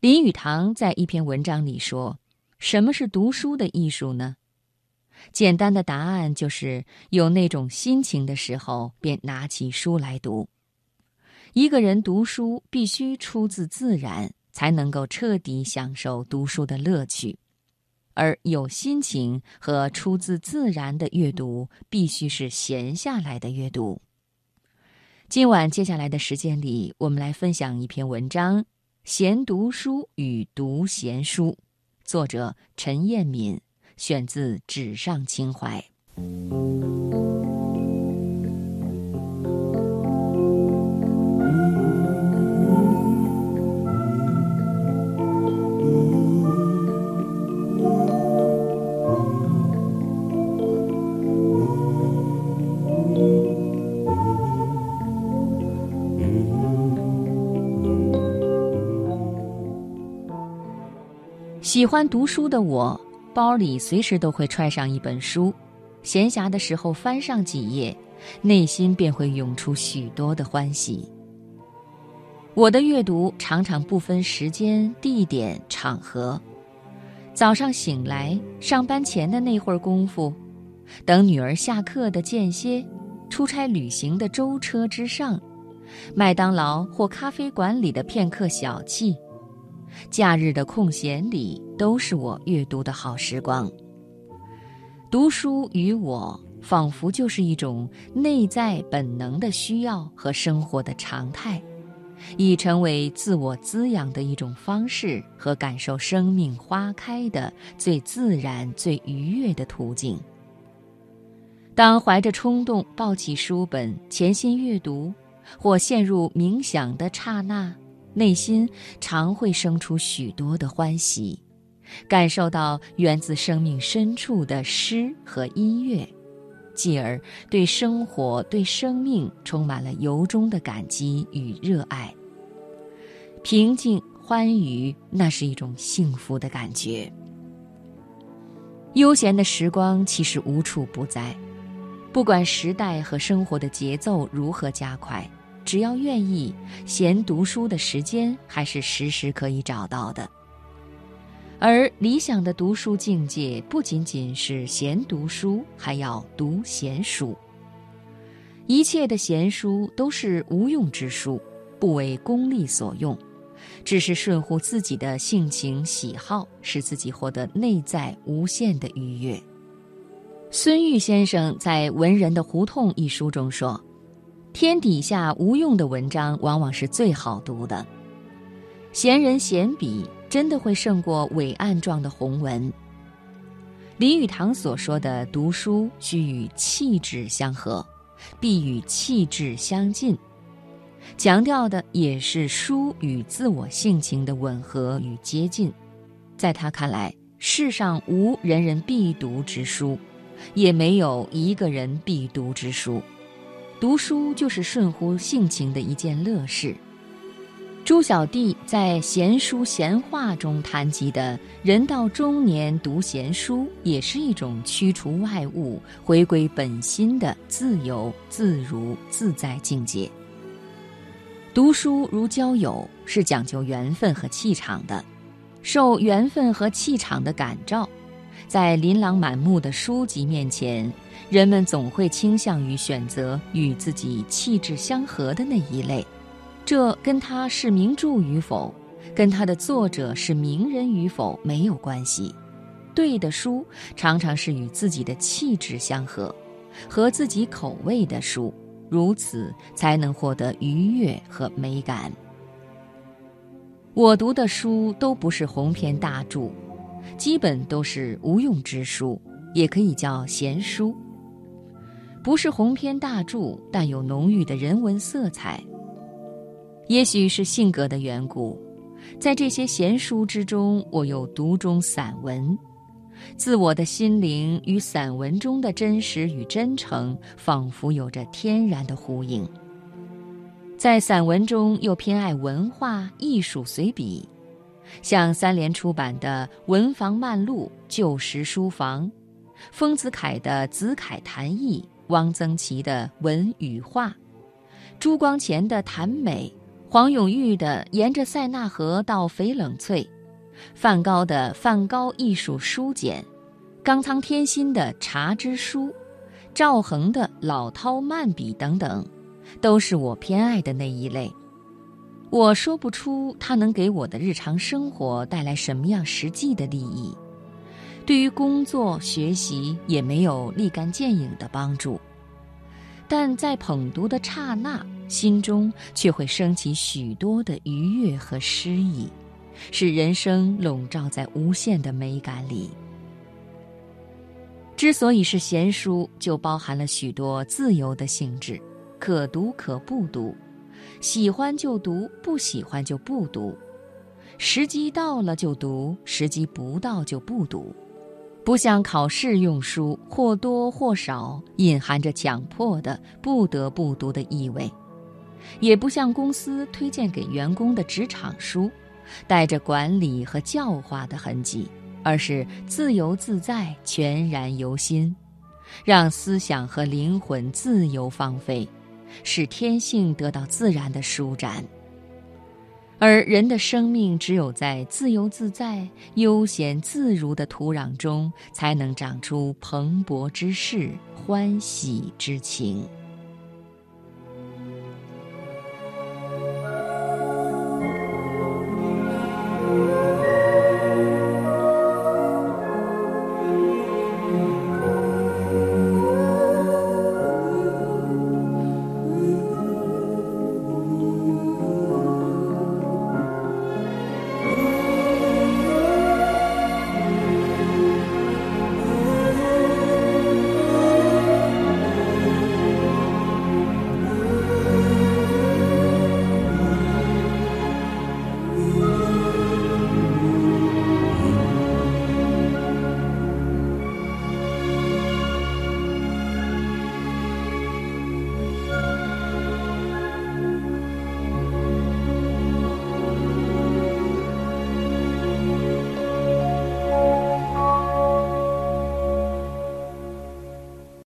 林语堂在一篇文章里说：“什么是读书的艺术呢？简单的答案就是有那种心情的时候，便拿起书来读。一个人读书必须出自自然，才能够彻底享受读书的乐趣。而有心情和出自自然的阅读，必须是闲下来的阅读。”今晚接下来的时间里，我们来分享一篇文章。闲读书与读闲书，作者陈彦敏，选自《纸上情怀》。喜欢读书的我，包里随时都会揣上一本书，闲暇的时候翻上几页，内心便会涌出许多的欢喜。我的阅读常常不分时间、地点、场合，早上醒来，上班前的那会儿功夫，等女儿下课的间歇，出差旅行的舟车之上，麦当劳或咖啡馆里的片刻小憩。假日的空闲里，都是我阅读的好时光。读书与我，仿佛就是一种内在本能的需要和生活的常态，已成为自我滋养的一种方式和感受生命花开的最自然、最愉悦的途径。当怀着冲动抱起书本，潜心阅读，或陷入冥想的刹那。内心常会生出许多的欢喜，感受到源自生命深处的诗和音乐，继而对生活、对生命充满了由衷的感激与热爱。平静、欢愉，那是一种幸福的感觉。悠闲的时光其实无处不在，不管时代和生活的节奏如何加快。只要愿意，闲读书的时间还是时时可以找到的。而理想的读书境界，不仅仅是闲读书，还要读闲书。一切的闲书都是无用之书，不为功利所用，只是顺乎自己的性情喜好，使自己获得内在无限的愉悦。孙玉先生在《文人的胡同》一书中说。天底下无用的文章，往往是最好读的。闲人闲笔，真的会胜过伟岸状的宏文。林语堂所说的读书须与气质相合，必与气质相近，强调的也是书与自我性情的吻合与接近。在他看来，世上无人人必读之书，也没有一个人必读之书。读书就是顺乎性情的一件乐事。朱小弟在《闲书闲话》中谈及的人到中年读闲书，也是一种驱除外物、回归本心的自由、自如、自在境界。读书如交友，是讲究缘分和气场的，受缘分和气场的感召。在琳琅满目的书籍面前，人们总会倾向于选择与自己气质相合的那一类，这跟他是名著与否，跟他的作者是名人与否没有关系。对的书常常是与自己的气质相合，合自己口味的书，如此才能获得愉悦和美感。我读的书都不是鸿篇大著。基本都是无用之书，也可以叫闲书。不是鸿篇大著，但有浓郁的人文色彩。也许是性格的缘故，在这些闲书之中，我又读中散文，自我的心灵与散文中的真实与真诚，仿佛有着天然的呼应。在散文中，又偏爱文化艺术随笔。像三联出版的《文房漫录》《旧时书房》，丰子恺的《子恺谈艺》，汪曾祺的《文与画》，朱光潜的《谈美》，黄永玉的《沿着塞纳河到翡冷翠》，梵高的《梵高艺术书简》，冈仓天心的《茶之书》，赵恒的《老饕漫笔》等等，都是我偏爱的那一类。我说不出它能给我的日常生活带来什么样实际的利益，对于工作学习也没有立竿见影的帮助，但在捧读的刹那。心中却会升起许多的愉悦和诗意，使人生笼罩在无限的美感里。之所以是闲书，就包含了许多自由的性质，可读可不读，喜欢就读，不喜欢就不读，时机到了就读，时机不到就不读，不像考试用书，或多或少隐含着强迫的不得不读的意味。也不像公司推荐给员工的职场书，带着管理和教化的痕迹，而是自由自在、全然由心，让思想和灵魂自由放飞，使天性得到自然的舒展。而人的生命只有在自由自在、悠闲自如的土壤中，才能长出蓬勃之势、欢喜之情。